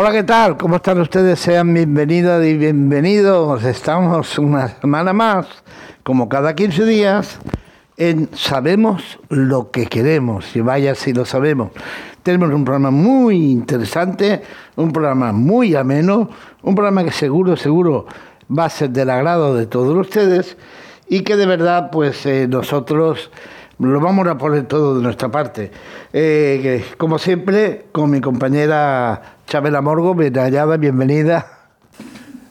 Hola, ¿qué tal? ¿Cómo están ustedes? Sean bienvenidas y bienvenidos. Estamos una semana más, como cada 15 días, en Sabemos lo que queremos. Y vaya si lo sabemos. Tenemos un programa muy interesante, un programa muy ameno, un programa que seguro, seguro va a ser del agrado de todos ustedes y que de verdad, pues eh, nosotros lo vamos a poner todo de nuestra parte. Eh, como siempre, con mi compañera Chabela Morgo, bien hallada, bienvenida.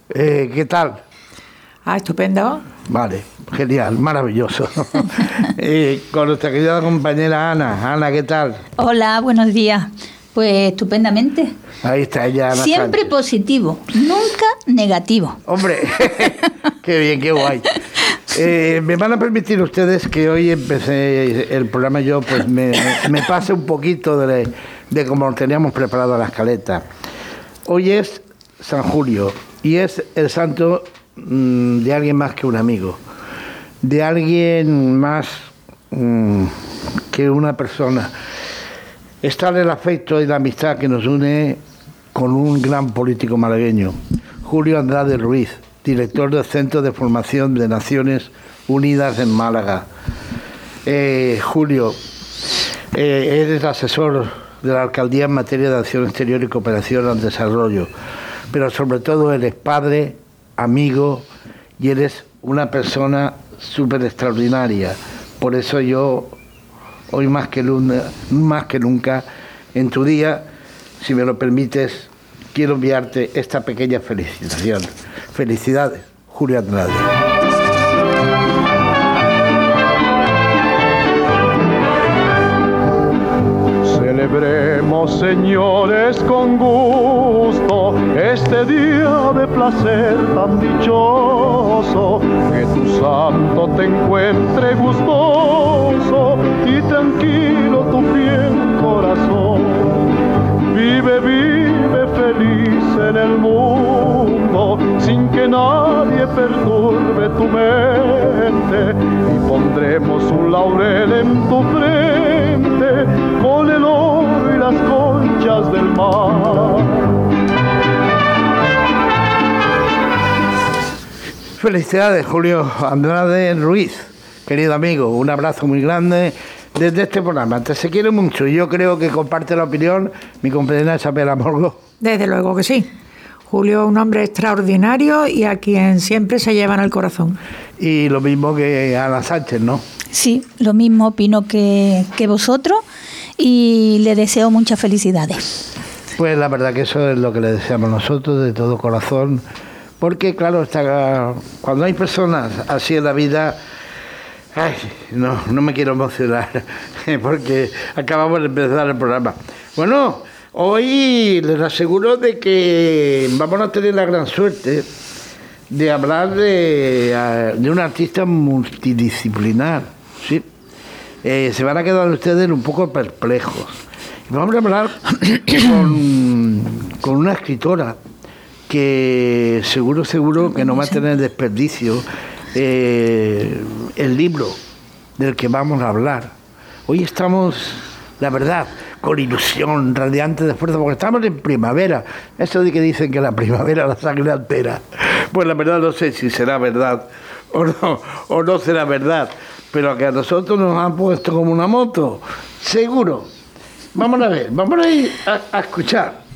Eh, ¿Qué tal? Ah, estupendo. Vale, genial, maravilloso. Eh, con nuestra querida compañera Ana. Ana, ¿qué tal? Hola, buenos días. Pues estupendamente. Ahí está ella. Ana Siempre Sánchez. positivo, nunca negativo. Hombre, qué bien, qué guay. Eh, me van a permitir ustedes que hoy empecé el programa yo, pues me, pase un poquito de, de cómo teníamos preparado la escaleta. Hoy es San Julio y es el santo mm, de alguien más que un amigo, de alguien más mm, que una persona. Está el afecto y la amistad que nos une con un gran político malagueño, Julio Andrade Ruiz, director del Centro de Formación de Naciones Unidas en Málaga. Eh, Julio, eh, eres asesor de la Alcaldía en materia de acción exterior y cooperación al desarrollo, pero sobre todo eres padre, amigo y eres una persona súper extraordinaria. Por eso yo, hoy más que, más que nunca, en tu día, si me lo permites, quiero enviarte esta pequeña felicitación. Felicidades, Julio Andrade. Celebremos, señores, con gusto este día de placer tan dichoso. Que tu santo te encuentre gustoso y tranquilo tu fiel corazón. Vive, vive feliz en el mundo sin que nadie perturbe tu mente y pondremos un laurel en tu frente con el oro y las conchas del mar. Felicidades, Julio Andrade Ruiz, querido amigo. Un abrazo muy grande desde este programa. Te se quiere mucho yo creo que comparte la opinión mi compañera Isabel Morgo. Desde luego que sí. Julio es un hombre extraordinario y a quien siempre se lleva en el corazón. Y lo mismo que Ana Sánchez, ¿no? Sí, lo mismo opino que, que vosotros y le deseo muchas felicidades. Pues la verdad que eso es lo que le deseamos nosotros de todo corazón, porque claro, está, cuando hay personas así en la vida, ay, no, no me quiero emocionar, porque acabamos de empezar el programa. Bueno, hoy les aseguro de que vamos a tener la gran suerte de hablar de, un artista multidisciplinar, ¿sí? Eh, se van a quedar ustedes un poco perplejos. Vamos a hablar con, con una escritora que seguro, seguro que no va a tener desperdicio eh, el libro del que vamos a hablar. Hoy estamos, la verdad, con ilusión, radiante de fuerza, porque estamos en primavera. Eso de que dicen que la primavera la sangre altera. Pues la verdad no sé si será verdad o no, o no será verdad, pero que a nosotros nos han puesto como una moto, seguro. Vamos a ver, vamos a ir a, a escuchar.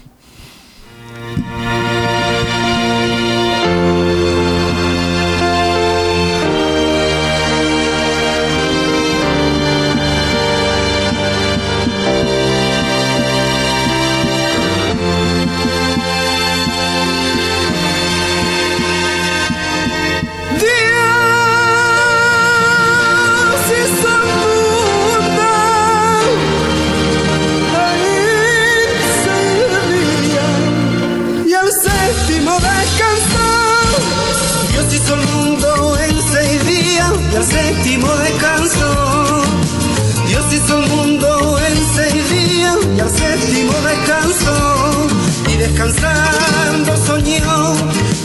Descansando soñó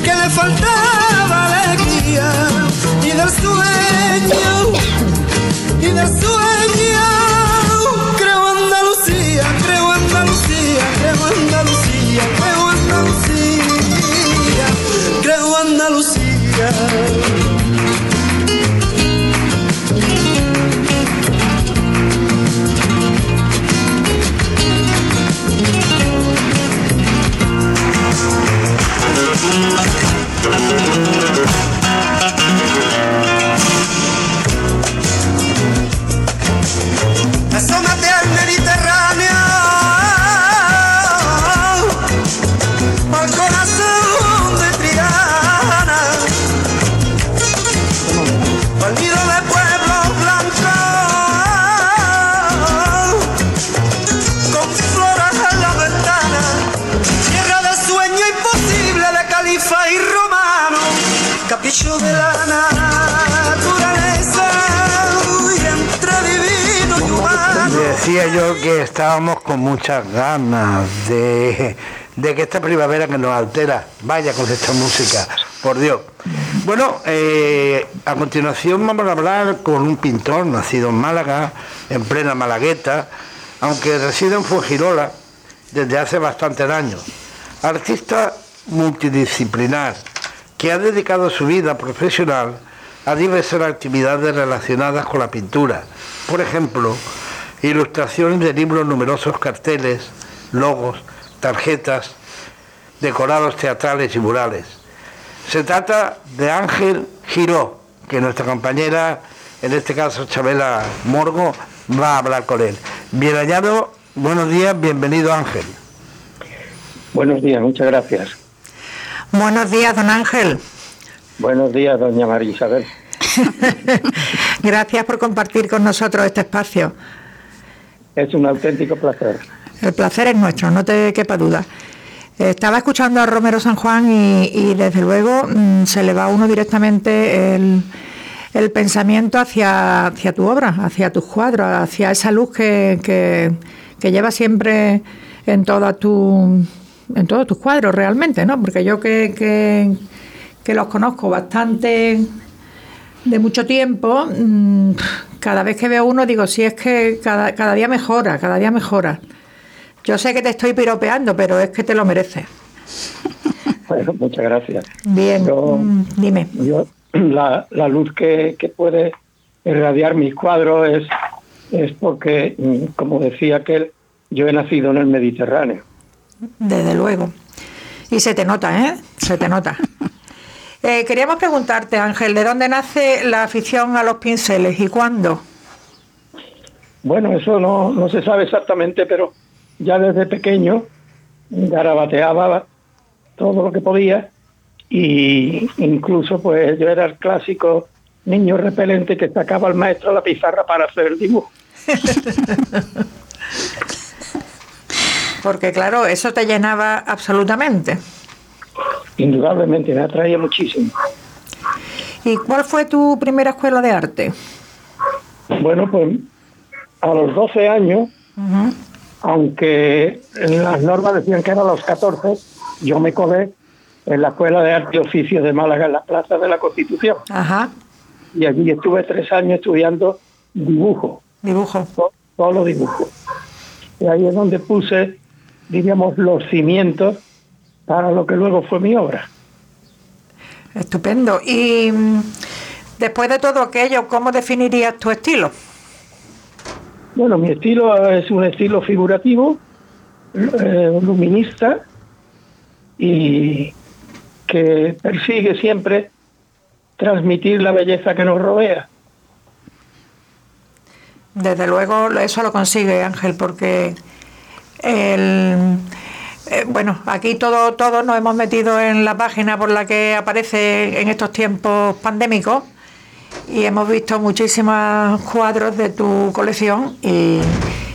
que le faltaba alegría y del sueño, y del sueño, Decía yo que estábamos con muchas ganas de, de que esta primavera que nos altera vaya con esta música, por Dios. Bueno, eh, a continuación vamos a hablar con un pintor nacido en Málaga, en plena Malagueta, aunque reside en Fuengirola desde hace bastantes años. Artista multidisciplinar que ha dedicado su vida profesional a diversas actividades relacionadas con la pintura. Por ejemplo, ilustraciones de libros, numerosos carteles, logos, tarjetas, decorados teatrales y murales. Se trata de Ángel Giró, que nuestra compañera, en este caso Chabela Morgo, va a hablar con él. Bien hallado, buenos días, bienvenido Ángel. Buenos días, muchas gracias. Buenos días, don Ángel. Buenos días, doña María Isabel. Gracias por compartir con nosotros este espacio. Es un auténtico placer. El placer es nuestro, no te quepa duda. Estaba escuchando a Romero San Juan y, y desde luego mm, se le va a uno directamente el, el pensamiento hacia, hacia tu obra, hacia tus cuadros, hacia esa luz que, que, lleva siempre en todas tu, en todos tus cuadros realmente, ¿no? Porque yo que, que los conozco bastante de mucho tiempo, mm, cada vez que veo uno digo, sí es que cada, cada día mejora, cada día mejora. Yo sé que te estoy piropeando, pero es que te lo mereces. Bueno, muchas gracias. Bien, Yo- mm, dime. Yo, la, la luz que, que puede irradiar mis cuadros es, es porque, mm, como decía aquel, yo he nacido en el Mediterráneo. Desde luego. Y se te nota, ¿eh? Se te nota. Eh, queríamos preguntarte, Ángel, ¿de dónde nace la afición a los pinceles y cuándo? Bueno, eso no, no se sabe exactamente, pero ya desde pequeño garabateaba todo lo que podía y incluso pues yo era el clásico niño repelente que sacaba al maestro la pizarra para hacer el dibujo. Porque claro, eso te llenaba absolutamente. Indudablemente me atraía muchísimo. ¿Y cuál fue tu primera escuela de arte? Bueno, pues a los 12 años, Ujú. aunque en las normas decían que era a los 14, yo me colé en la Escuela de Arte y Oficios de Málaga, en la Plaza de la Constitución. Ajá, Y allí estuve tres años estudiando dibujo, dibujo. to- solo dibujo. Y ahí es donde puse, diríamos, los cimientos para lo que luego fue mi obra. Estupendo. Y mm, después de todo aquello, ¿cómo definirías tu estilo? Bueno, mi estilo es un estilo figurativo, eh, luminista y que persigue siempre transmitir la belleza que nos rodea. Desde luego eso lo consigue Ángel porque el, eh, bueno, aquí todo, todos nos hemos metido en la página por la que aparece en estos tiempos pandémicos y hemos visto muchísimos cuadros de tu colección y,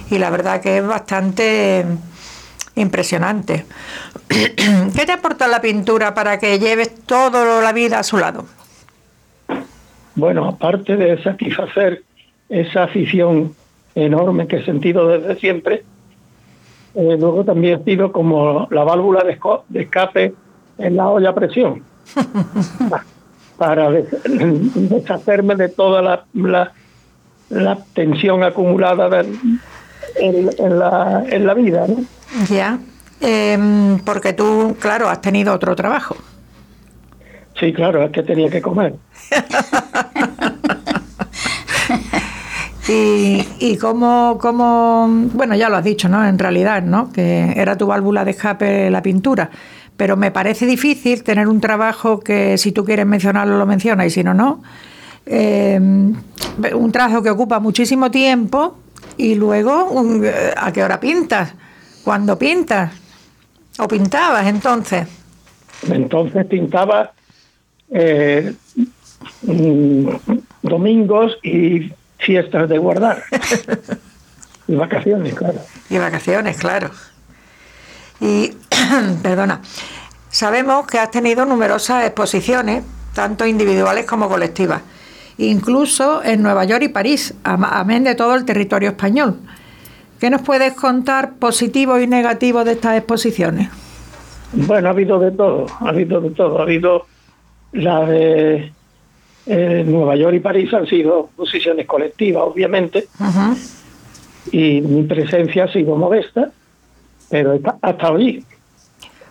y la verdad que es bastante impresionante. ¿Qué te aporta la pintura para que lleves toda la vida a su lado? Bueno, aparte de satisfacer esa afición enorme que he sentido desde siempre, eh, luego también sido como la válvula de, escape en la olla a presión. Pa- para des- deshacerme de toda la, la, la tensión acumulada en la, en la vida. ¿no? Ya. Em, porque tú, claro, has tenido otro trabajo. Sí, claro, es que tenía que comer. Y, y cómo, bueno, ya lo has dicho, ¿no? En realidad, ¿no? Que era tu válvula de escape la pintura. Pero me parece difícil tener un trabajo que si tú quieres mencionarlo lo mencionas y si no, no. Eh, un trabajo que ocupa muchísimo tiempo y luego, ¿a qué hora pintas? ¿Cuándo pintas? ¿O pintabas entonces? Entonces pintaba eh, mm, domingos y fiestas de guardar. y vacaciones, claro. Y vacaciones, claro. Y, perdona, sabemos que has tenido numerosas exposiciones, tanto individuales como colectivas, incluso en Nueva York y París, amén de todo el territorio español. ¿Qué nos puedes contar positivo y negativo de estas exposiciones? Bueno, ha habido de todo, ha habido de todo. Ha habido la de eh, Nueva York y París han sido posiciones colectivas, obviamente, y mi presencia ha sido modesta, pero está- ha estado allí.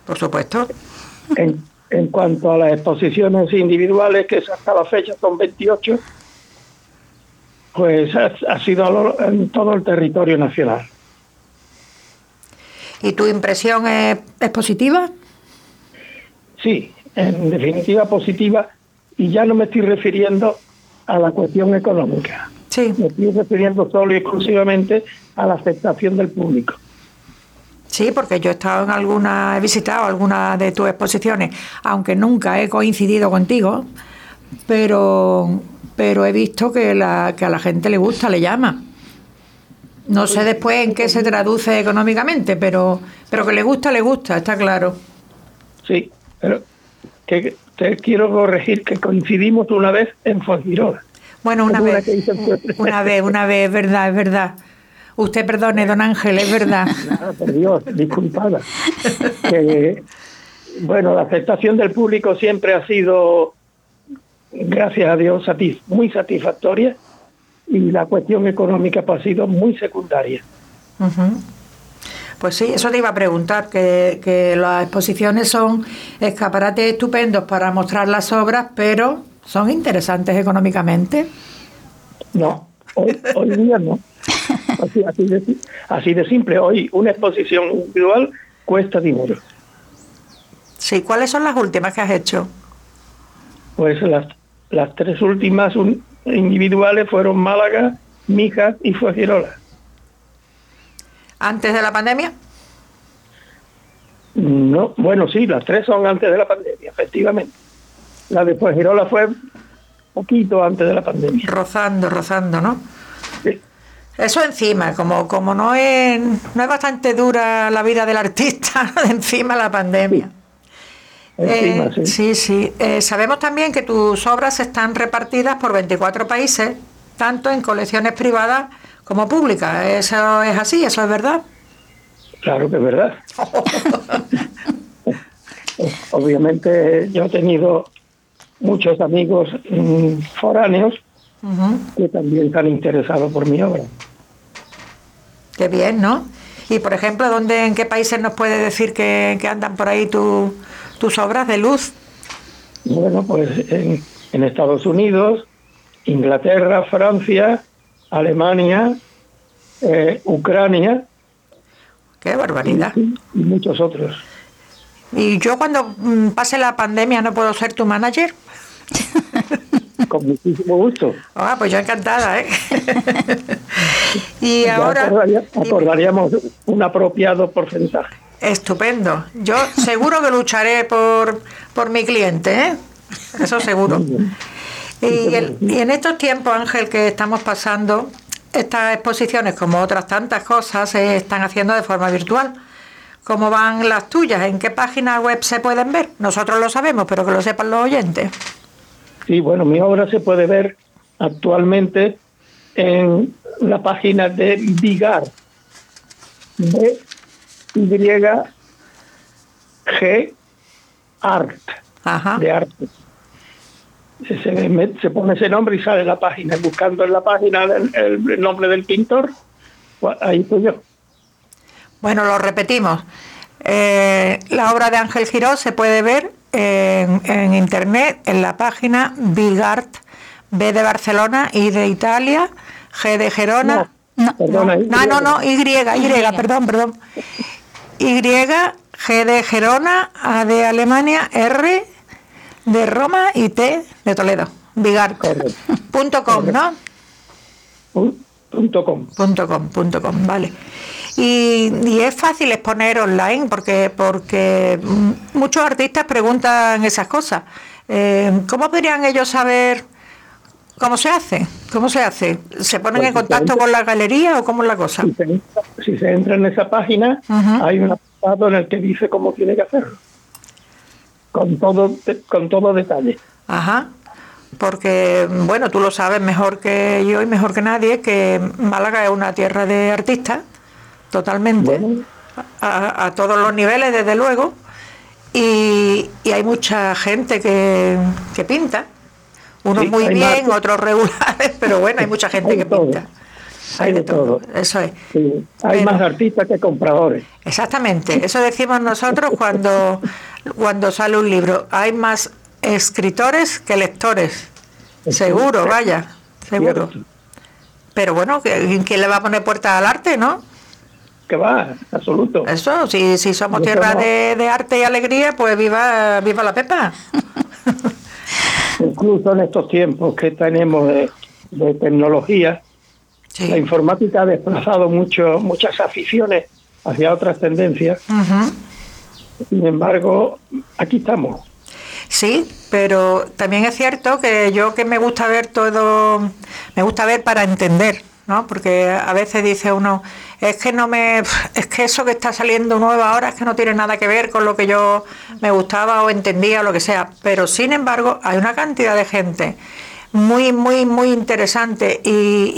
Por supuesto. En, en cuanto a las exposiciones individuales, que hasta la fecha son 28, pues ha, ha sido en todo el territorio nacional. ¿Y tu impresión es, es positiva? Sí, en definitiva positiva, y ya no me estoy refiriendo a la cuestión económica. Sí, Me estoy refiriendo solo y exclusivamente a la aceptación del público. sí, porque yo he estado en alguna, he visitado algunas de tus exposiciones, aunque nunca he coincidido contigo, pero, pero he visto que, la, que a la gente le gusta, le llama. No sé después en qué se traduce económicamente, pero, pero que le gusta, le gusta, está claro. Sí, pero que te quiero corregir que coincidimos una vez en Fuengirola. Bueno, una vez, una vez, una vez, es verdad, es verdad. Usted perdone, don Ángel, es verdad. Por Dios, disculpada. Que, bueno, la aceptación del público siempre ha sido, gracias a Dios, satis- muy satisfactoria y la cuestión económica pues, ha sido muy secundaria. Pues sí, eso te iba a preguntar, que, que las exposiciones son escaparates estupendos para mostrar las obras, pero son interesantes económicamente. No, hoy, hoy día no. Así, así de, así de simple. Hoy una exposición individual cuesta dinero. Sí, ¿cuáles son las últimas que has hecho? Pues las, las tres últimas individuales fueron Málaga, Mijas y Fuengirola. ¿Antes de la pandemia? No, bueno, sí, las tres son antes de la pandemia, efectivamente. La de Fuengirola fue poquito antes de la pandemia. Rozando, rozando, ¿no? Sí. Eso encima, como, como no es no es bastante dura la vida del artista, encima la pandemia. Encima, Eh, sí. sí, sí. Eh, sabemos también que tus obras están repartidas por 24 países, tanto en colecciones privadas como públicas. Eso es así, eso es verdad. Claro que es verdad. Obviamente yo he tenido muchos amigos mm, foráneos que también se han interesado por mi obra. Qué bien, ¿no? Y por ejemplo, ¿dónde, ¿en qué países nos puede decir que, que andan por ahí tu- tus obras de luz? Bueno, pues en, en Estados Unidos, Inglaterra, Francia, Alemania, eh, Ucrania Qué barbaridad. y, y muchos otros. Y yo cuando mm, pase la pandemia no puedo ser tu manager. Con muchísimo gusto. Ah, pues yo encantada, ¿eh? y ahora... acordaría- acordaríamos un apropiado porcentaje. Estupendo. Yo seguro que lucharé por, por mi cliente, ¿eh? Eso seguro. Y, el- y en estos tiempos, Ángel, que estamos pasando, estas exposiciones, como otras tantas cosas, se están haciendo de forma virtual. ¿Cómo van las tuyas? ¿En qué página web se pueden ver? Nosotros lo sabemos, pero que lo sepan los oyentes. Sí, bueno, mi obra se puede ver actualmente en la página de Vigar, de Y G Art Ajá. de arte. Se, se, pone ese nombre y sale la página. Buscando en la página el, el nombre del pintor, pues ahí estoy yo. Bueno, lo repetimos. Eh, la obra de Ángel Giró se puede ver en, en internet en la página Bigart, B de Barcelona, I de Italia, G de Gerona. No, Perdona, No, Y. no, no, Y, Y, Y. perdón, perdón. Y, G de Gerona, A de Alemania, R de Roma y T de Toledo. Bigart. Correcto. Punto com, ¿no? Pun- Punto com. Punto com, punto com, vale. Y, y es fácil exponer online porque, porque muchos artistas preguntan esas cosas. Eh, ¿Cómo podrían ellos saber cómo se hace? ¿Cómo se hace? ¿Se ponen Pues en contacto con la galería o cómo es la cosa? Si se, entra, si se entra en esa página, hay un apartado en el que dice cómo tiene que hacerlo. Con todo, con todo detalle. Ajá. Porque, bueno, tú lo sabes mejor que yo y mejor que nadie, que Málaga es una tierra de artistas, totalmente, Bueno. a, a todos los niveles, desde luego, y, y hay mucha gente que, que pinta, unos Sí, muy bien, más- otros regulares, pero bueno, hay mucha gente Hay que todo. pinta. Hay de todo. Eso es. Sí, hay Pero- más artistas que compradores. Exactamente, eso decimos nosotros cuando, cuando sale un libro. Hay más escritores que lectores. Seguro, vaya, seguro. Cierto. Pero bueno, ¿qui- ¿quién le va a poner puertas al arte, no? Que va, absoluto. Eso, si, si somos tierra de, de arte y alegría, pues viva, viva la pepa. Incluso en estos tiempos que tenemos de, de tecnología, la informática ha desplazado mucho, muchas aficiones hacia otras tendencias. Sin embargo, aquí estamos. Sí, pero también es cierto que yo que me gusta ver todo, me gusta ver para entender, ¿no? Porque a veces dice uno, es que no me, es que eso que está saliendo nuevo ahora es que no tiene nada que ver con lo que yo me gustaba o entendía o lo que sea. Pero sin embargo, hay una cantidad de gente muy, muy, muy interesante y,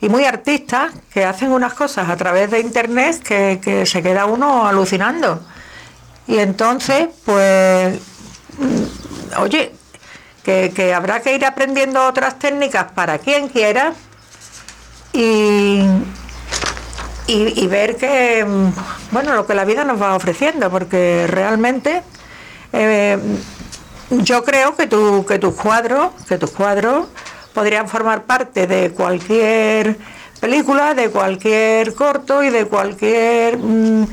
y- muy artistas que hacen unas cosas a través de internet que, que se queda uno alucinando. Y entonces, pues, mm, oye, que, que habrá que ir aprendiendo otras técnicas para quien quiera y, y, y ver que, mm, bueno, lo que la vida nos va ofreciendo, porque realmente eh, yo creo que, tu, que tus cuadros, que tus cuadros podrían formar parte de cualquier película, de cualquier corto y de cualquier, mm,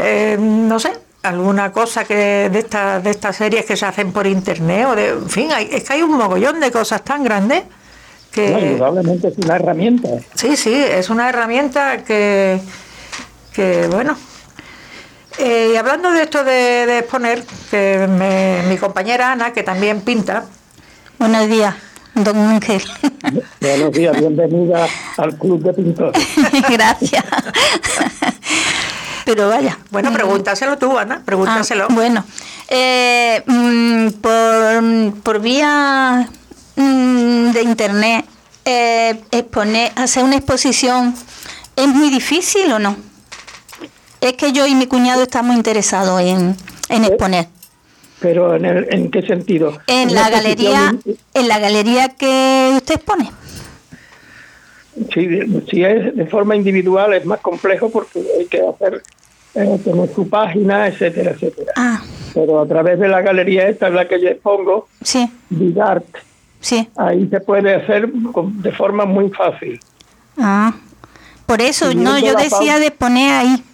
eh, no sé, alguna cosa que de estas de estas series que se hacen por internet o de, en fin, hay- es que hay un mogollón de cosas tan grandes que No, indudablemente es una herramienta. Sí, sí, es una herramienta que, que bueno. Eh, y hablando de esto de, de exponer, que me- mi compañera Ana, que también pinta, Buenos días, don Ángel. Buenos días, bienvenida al Club de Pintores. Gracias. Pero vaya. bueno, pregúntaselo tú, Ana, pregúntaselo. Ah, bueno, eh, mm, por, por vía mm, de internet, eh, exponer, hacer una exposición, ¿es muy difícil o no? Es que yo y mi cuñado estamos interesados en, en exponer. Pero ¿en, el- ¿en qué sentido? En la galería, en la galería que usted expone. Si, si es de forma individual es más complejo porque hay que hacer eh, tener su página, etcétera, etcétera. Ah, Pero a través de la galería esta en la que yo expongo, sí, Bigart, sí. ahí se puede hacer de forma muy fácil. Ah, por eso, Siguiendo no, yo decía pauta. de poner ahí.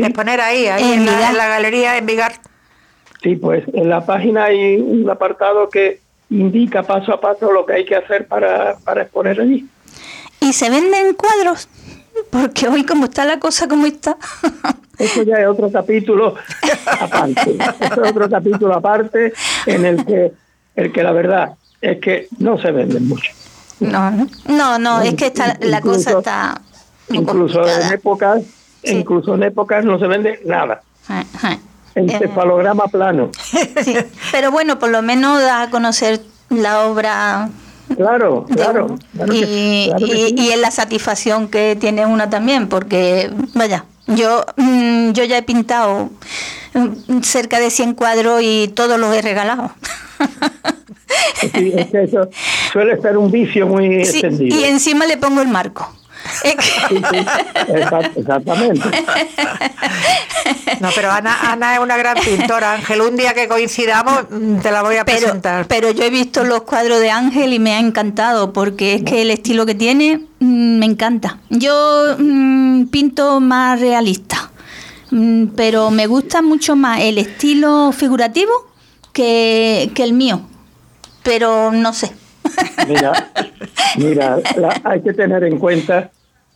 Sí, De poner ahí, ahí En en, la, en la galería en Vigar. sí, pues en la página hay un apartado que indica paso a paso lo que hay que hacer para, para exponer allí. ¿Y se venden cuadros? Porque hoy como está la cosa como está. Eso ya es otro capítulo aparte. Eso es otro capítulo aparte en el que, el que la verdad es que no se venden mucho. No, no, no, no, es que está, la Incluso- cosa está muy Incluso en complicada. épocas, Sí. incluso en épocas no se vende nada. Ajá. El Eh, cefalograma plano. sí, Pero bueno, por lo menos da a conocer la obra Claro, claro. que- y, claro que y- sí. y en la satisfacción que tiene una también, porque vaya, yo, mm, yo ya he pintado mm, cerca de 100 cuadros y todos los he regalado. Sí, es que eso suele ser un vicio muy extendido. y encima le pongo el marco. Exactamente. No, pero Ana, Ana es una gran pintora. Ángel, un día que coincidamos mm, te la voy a presentar. pero yo he visto los cuadros de Ángel y me ha encantado porque es que el estilo que tiene mm, me encanta. Yo mm, pinto más realista, pero me gusta mucho más el estilo figurativo que, que el mío. Pero no sé. Mira, mira la- hay que tener en cuenta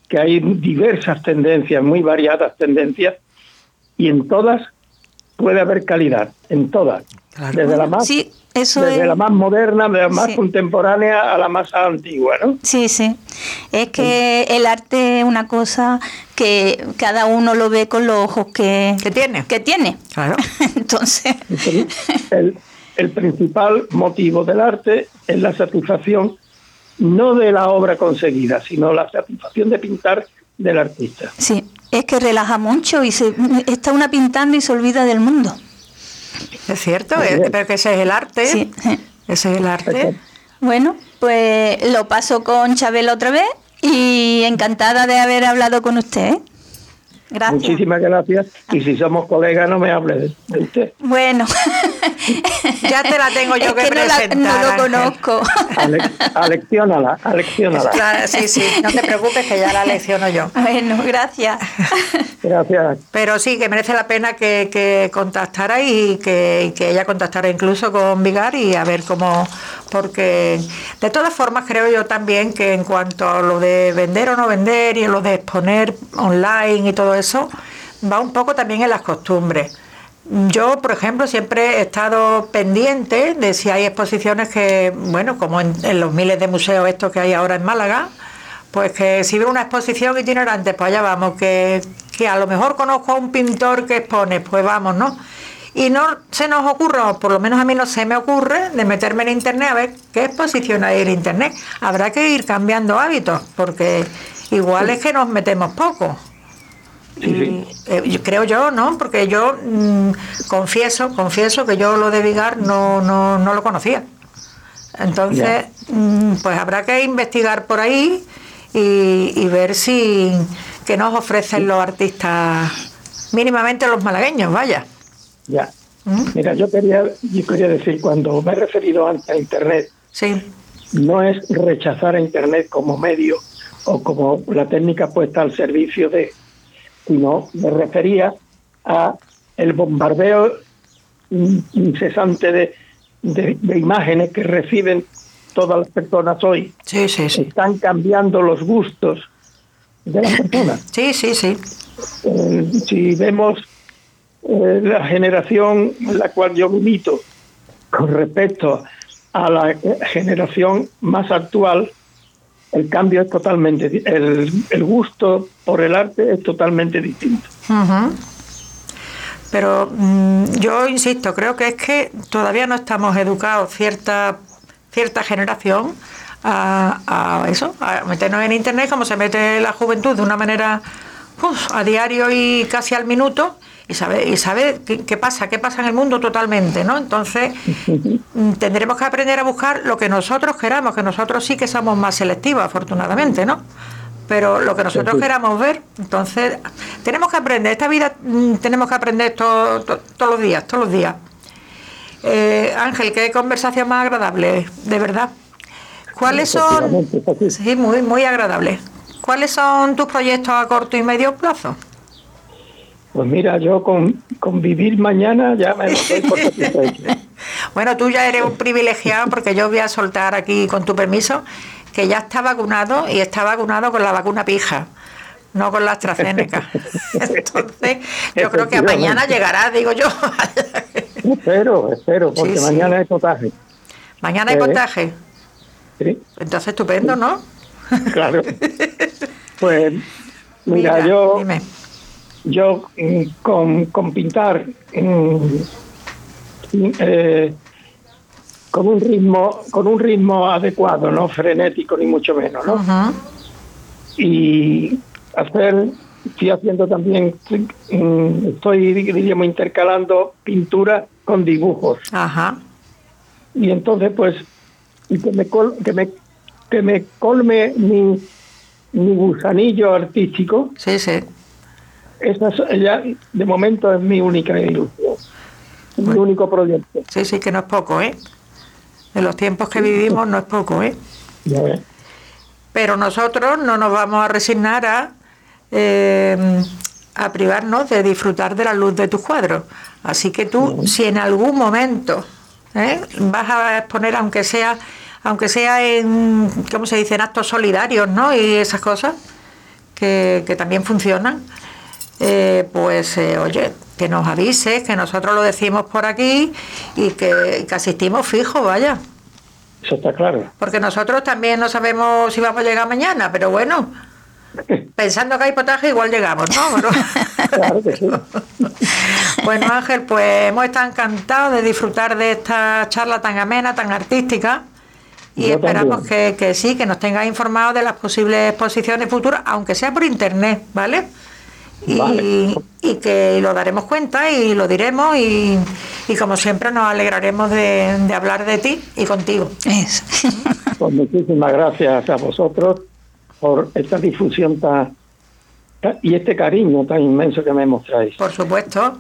que hay diversas tendencias, muy variadas tendencias, y en todas puede haber calidad, en todas. Claro. Desde la más, Sí, eso desde es- la más moderna, de la más Sí. contemporánea a la más antigua, ¿no? Sí, sí. Es que el arte es una cosa que cada uno lo ve con los ojos que, ¿Qué tiene? que tiene. Claro. Entonces, El, el principal motivo del arte es la satisfacción no de la obra conseguida, sino la satisfacción de pintar del artista. sí, es que relaja mucho y se está una pintando y se olvida del mundo. Es cierto, eh, pero que ese es el arte. Sí, sí. Ese es el arte. Bueno, pues lo paso con Chabela otra vez y encantada de haber hablado con usted. ¿eh? Gracias. Muchísimas gracias. Y si somos colegas, no me hable de, usted. Bueno, Ya te la tengo yo es que que no, la- presentar, no lo conozco. Ale, alecciónala, alecciónala. Claro, sí, sí, no te preocupes que ya la lecciono yo. Bueno, gracias. Gracias. Pero sí, que merece la pena que, que contactara y que, y que ella contactara incluso con Vigar y a ver cómo, porque de todas formas creo yo también que en cuanto a lo de vender o no vender y lo de exponer online y todo eso, va un poco también en las costumbres. Yo, por ejemplo, siempre he estado pendiente de si hay exposiciones que, bueno, como en, en los miles de museos estos que hay ahora en Málaga, pues que si veo una exposición itinerante, pues allá vamos, que, que a lo mejor conozco a un pintor que expone, pues vamos, ¿no? Y no se nos ocurre, o por lo menos a mí no se me ocurre, de meterme en internet a ver qué exposición hay en internet. Habrá que ir cambiando hábitos, porque igual es que nos metemos poco. Sí, sí. Eh, yo- creo yo, ¿no? Porque yo mm, confieso, confieso que yo lo de Vigar no, no, no lo conocía. Entonces, mm, pues habrá que investigar por ahí y, y ver si qué nos ofrecen los artistas, mínimamente los malagueños, vaya. Ya. ¿Mm? Mira, yo quería, yo quería decir, cuando me he referido antes a Internet, Sí, no es rechazar a Internet como medio o como la técnica puesta al servicio de, sino me refería a el bombardeo in- incesante de, de- de imágenes que reciben todas las personas hoy. sí, sí, sí. Están cambiando los gustos de las personas. Sí, sí, sí. Eh, si vemos eh, la generación en la cual yo milito con respecto a la eh, generación más actual, el cambio es totalmente, el, el gusto por el arte es totalmente distinto. Ujú. Pero mm, yo insisto, creo que es que todavía no estamos educados cierta cierta generación a, a eso, a meternos en internet como se mete la juventud de una manera uf, a diario y casi al minuto y sabe y sabe qué, qué pasa, qué pasa en el mundo totalmente, ¿no? Entonces tendremos que aprender a buscar lo que nosotros queramos, que nosotros sí que somos más selectivos, afortunadamente, ¿no? pero lo que nosotros Sí. queramos ver. Entonces, tenemos que aprender, esta vida mm, tenemos que aprender to- to- todos los días, todos los días. Eh, Ángel, qué conversación más agradable, de verdad. ¿Cuáles son? Sí, muy, muy agradable. ¿Cuáles son tus proyectos a corto y medio plazo? Pues mira, yo con, con vivir mañana ya me doy por. Bueno, tú ya eres un privilegiado porque yo voy a soltar aquí, con tu permiso, que ya está vacunado y está vacunado con la vacuna pija, no con la AstraZeneca. Entonces, yo creo que a mañana llegará, digo yo. espero, espero, porque Sí, sí. mañana es potaje. mañana hay Eh. contagio. ¿sí? Entonces, estupendo, ¿no? Claro. Pues mira, yo Dime. yo mm, con, con pintar mm, mm, eh, con un ritmo, con un ritmo adecuado, no frenético ni mucho menos, ¿no? Y hacer, estoy haciendo también, estoy diríamos intercalando pintura con dibujos. Ajá. Y entonces pues y que me col- que me que me colme mi, mi gusanillo artístico, Sí, sí. esa es- ya de momento es mi única ilusión, mi único proyecto. Sí, sí, que no es poco, ¿eh? En los tiempos que vivimos no es poco, ¿eh? Ya ves. Pero nosotros no nos vamos a resignar a, eh, a privarnos de disfrutar de la luz de tus cuadros. Así que tú, si en algún momento ¿eh? vas a exponer, aunque sea, aunque sea en, ¿cómo se dice?, en actos solidarios, ¿no? Y esas cosas que, que también funcionan, eh, pues eh, oye, que nos avises, que nosotros lo decimos por aquí y que, que asistimos fijo, vaya. Eso está claro. Porque nosotros también no sabemos si vamos a llegar mañana, pero bueno, pensando que hay potaje igual llegamos, ¿no? Claro que sí. bueno, Ángel, pues hemos estado encantados de disfrutar de esta charla tan amena, tan artística. Y Yo esperamos que, que sí, que nos tengas informados de las posibles exposiciones futuras, aunque sea por internet, ¿vale? Y, Vale. y que lo daremos cuenta y lo diremos y, y como siempre nos alegraremos de, de hablar de ti y contigo. Eso. Pues muchísimas gracias a vosotros por esta difusión tan, tan- y este cariño tan inmenso que me mostráis. Por supuesto.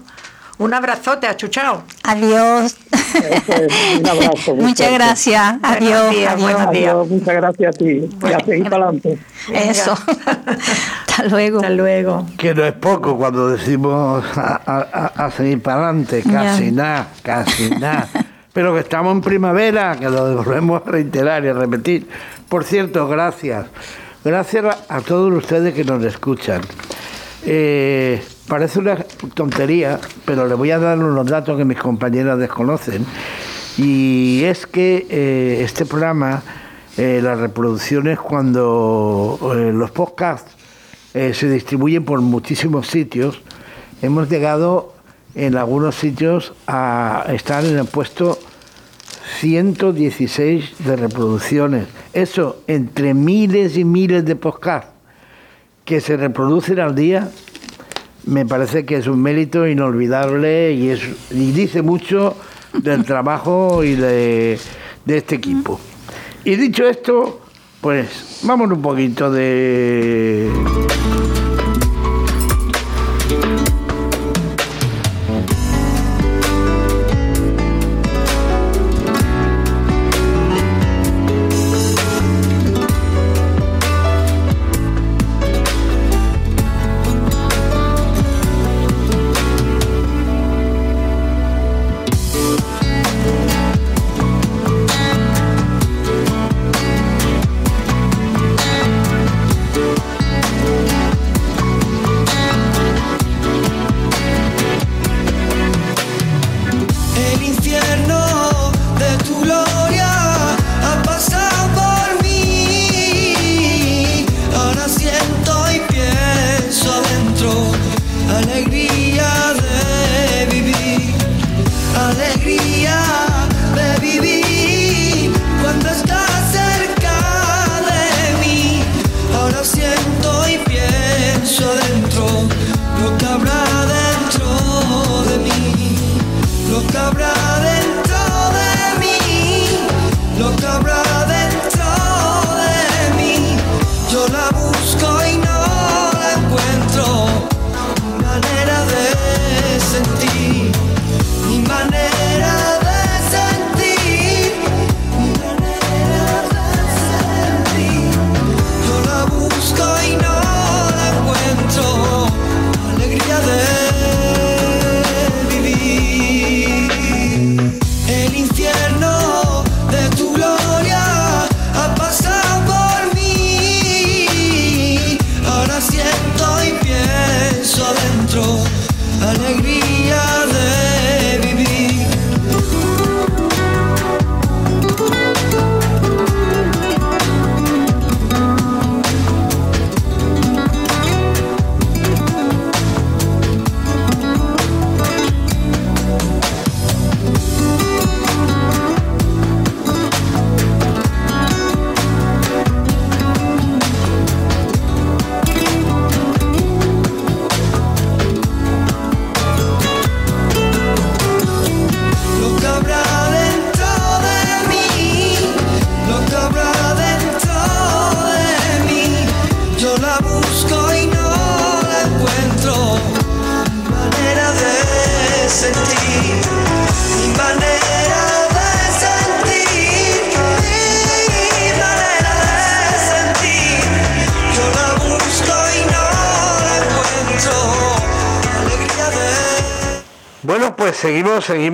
Un abrazote, achuchao. Adiós. Es, un abrazo. Muchas gracias. Buenos Adiós. días, adiós. buenos días. Adiós, muchas gracias a ti. Y a seguir para adelante. Eso. Hasta luego. Hasta luego. Que no es poco cuando decimos a, a- seguir para adelante, casi nada, casi nada. Pero que estamos en primavera, que lo volvemos a reiterar y a repetir. Por cierto, gracias. Gracias a, a todos ustedes que nos escuchan. Eh, parece una tontería, pero le voy a dar unos datos que mis compañeras desconocen. Y es que eh, este programa, eh, las reproducciones cuando eh, los podcasts se distribuyen por muchísimos sitios, hemos llegado en algunos sitios a estar en el puesto 116 de reproducciones. Eso entre miles y miles de podcasts que se reproducen al día, me parece que es un mérito inolvidable y, es, y dice mucho del trabajo y de, de este equipo. Y dicho esto, pues vamos un poquito de...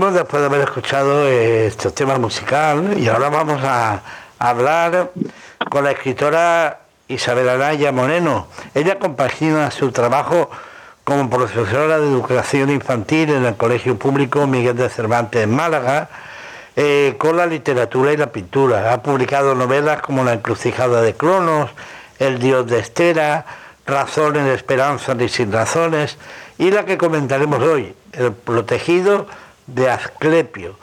después de haber escuchado eh, estos temas musicales y ahora vamos a, hablar con la escritora Isabel Anaya Moreno. Ella compagina su trabajo como profesora de educación infantil en el Colegio Público Miguel de Cervantes en Málaga eh, con la literatura y la pintura. Ha publicado novelas como La encrucijada de Cronos, El dios de Estera, Razones, Esperanzas y sin razones y la que comentaremos hoy, El protegido de Asclepio.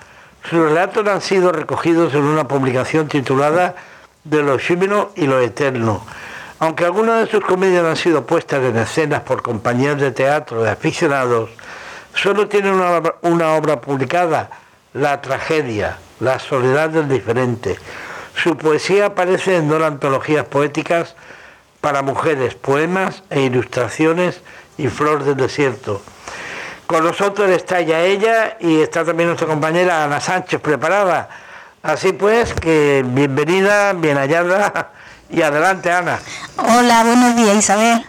Sus relatos han sido recogidos en una publicación titulada De lo efímero y lo eterno. Aunque algunas de sus comedias han sido puestas en escenas por compañías de teatro de aficionados, solo tiene una, una obra publicada, La tragedia, La soledad del diferente. Su poesía aparece en dos antologías poéticas para mujeres, poemas e ilustraciones y Flor del Desierto. Con nosotros está ya ella y está también nuestra compañera Ana Sánchez preparada. Así pues, que bienvenida, bien hallada y adelante Ana. Hola, buenos días Isabel.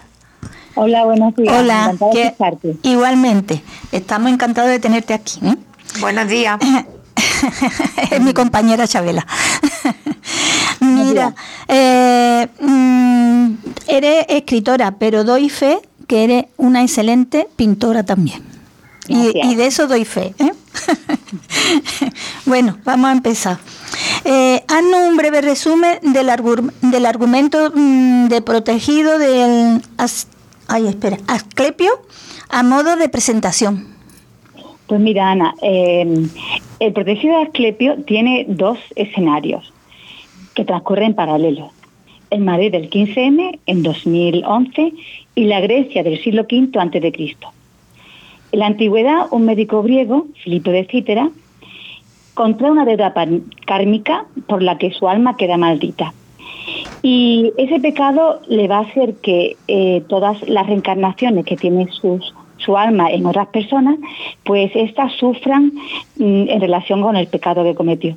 Hola, buenos días. Hola, de que- igualmente. Estamos encantados de tenerte aquí. ¿eh? Buenos días. es mi compañera Chabela. Mira, eh, mm, eres escritora, pero doy fe que eres una excelente pintora también. Y, de eso doy fe. ¿eh? bueno, vamos a empezar. Eh, haznos un breve resumen del, argu- del argumento mm, de protegido del as- ay, espera, Asclepio a modo de presentación. Pues mira, Ana, eh, el protegido de Asclepio tiene dos escenarios que transcurren paralelos. El Madrid del 15M en 2011 y la Grecia del siglo V a.C. En la antigüedad, un médico griego, Filipo de Cítera, contrae una deuda kármica por la que su alma queda maldita. Y ese pecado le va a hacer que eh, todas las reencarnaciones que tiene su alma en otras personas, pues éstas sufran mm, en relación con el pecado que cometió.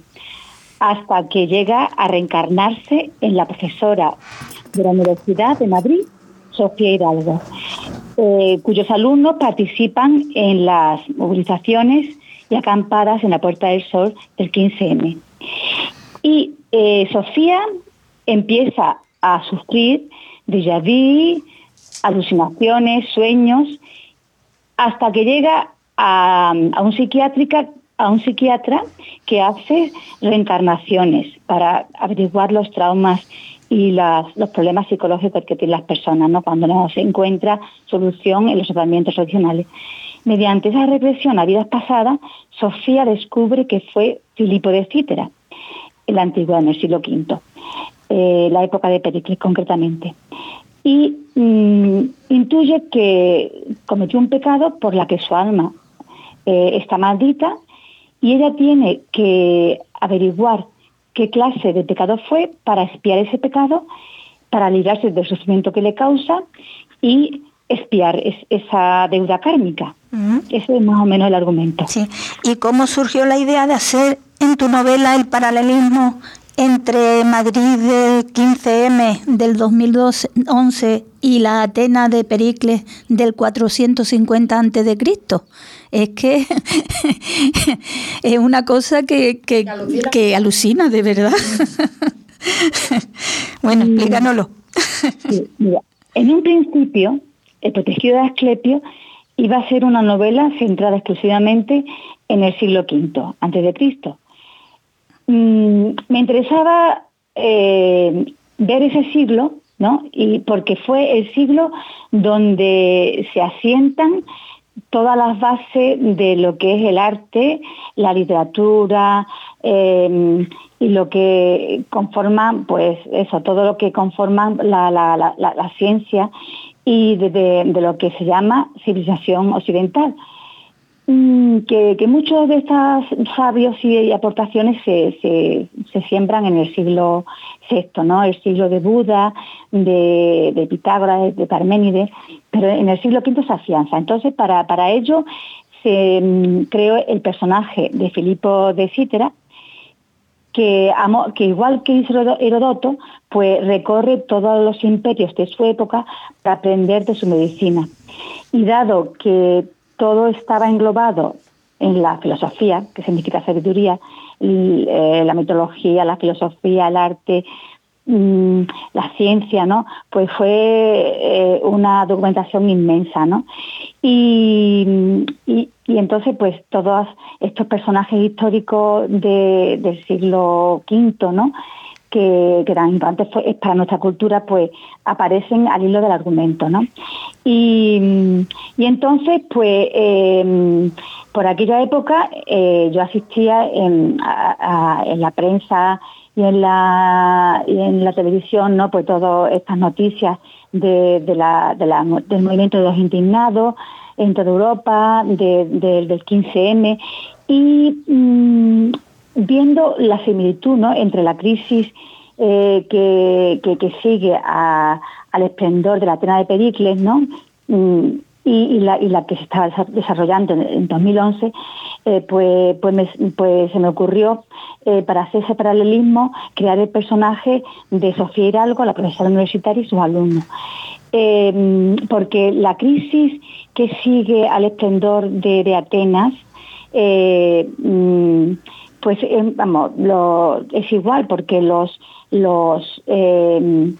Hasta que llega a reencarnarse en la profesora de la Universidad de Madrid, Sofía Hidalgo, eh, cuyos alumnos participan en las movilizaciones y acampadas en la Puerta del Sol del 15M. Y eh, Sofía empieza a sufrir déjà vu, alucinaciones, sueños, hasta que llega a, un psiquiátrica a un psiquiatra que hace reencarnaciones para averiguar los traumas y los problemas psicológicos que tienen las personas ¿no? cuando no se encuentra solución en los tratamientos tradicionales. Mediante esa regresión a vidas pasadas, Sofía descubre que fue Filipo de Cítera, en la antigüedad, en el siglo V, eh, la época de Pericles concretamente. Y mm, intuye que cometió un pecado por la que su alma eh, está maldita y ella tiene que averiguar qué clase de pecado fue para expiar ese pecado, para librarse del sufrimiento que le causa y expiar es- esa deuda kármica. Ese es más o menos el argumento. Sí. ¿Y cómo surgió la idea de hacer en tu novela el paralelismo entre Madrid del 15M del 2011 y la Atenas de Pericles del 450 antes de Cristo? Es que es una cosa que, que, que alucina, de verdad. bueno, explícanoslo. Sí, mira, en un principio, El protegido de Asclepio iba a ser una novela centrada exclusivamente en el siglo V, antes de Cristo. Mm, me interesaba eh, ver ese siglo, ¿no? Y porque fue el siglo donde se asientan todas las bases de lo que es el arte, la literatura eh, y lo que conforman, pues eso, todo lo que conforman la, ciencia y de lo que se llama civilización occidental. Mm, que, muchos de estos sabios y, aportaciones se, siembran en el siglo VI, ¿no? el siglo de Buda, de, Pitágoras, de Parménides, pero en el siglo V se afianza. Entonces, para, ello se mm, creó el personaje de Filipo de Cítera, que, igual que Herodoto, pues recorre todos los imperios de su época para aprender de su medicina. Y dado que todo estaba englobado en la filosofía, que significa sabiduría, eh, la mitología, la filosofía, el arte, mm, la ciencia, ¿no? Pues fue eh, una documentación inmensa, ¿no? Y, entonces, pues todos estos personajes históricos del siglo V, ¿no? Que, eran importantes para nuestra cultura, pues aparecen al hilo del argumento, ¿no? Y, entonces, pues em, por aquella época eh, yo asistía en, la prensa y en la, en la televisión, ¿no? Pues todas estas noticias de, del movimiento de los indignados en toda Europa, del 15M, y mm, viendo la similitud ¿no? entre la crisis eh, que, sigue al esplendor de la Atena de Pericles ¿no? Mm, y, la, que se estaba desarrollando en, 2011, eh, pues, pues, pues, se me ocurrió, eh, para hacer ese paralelismo, crear el personaje de Sofía Hidalgo, la profesora universitaria y sus alumnos. porque la crisis que sigue al esplendor de, Atenas mm, pues eh, vamos, lo, es igual porque los, los eh,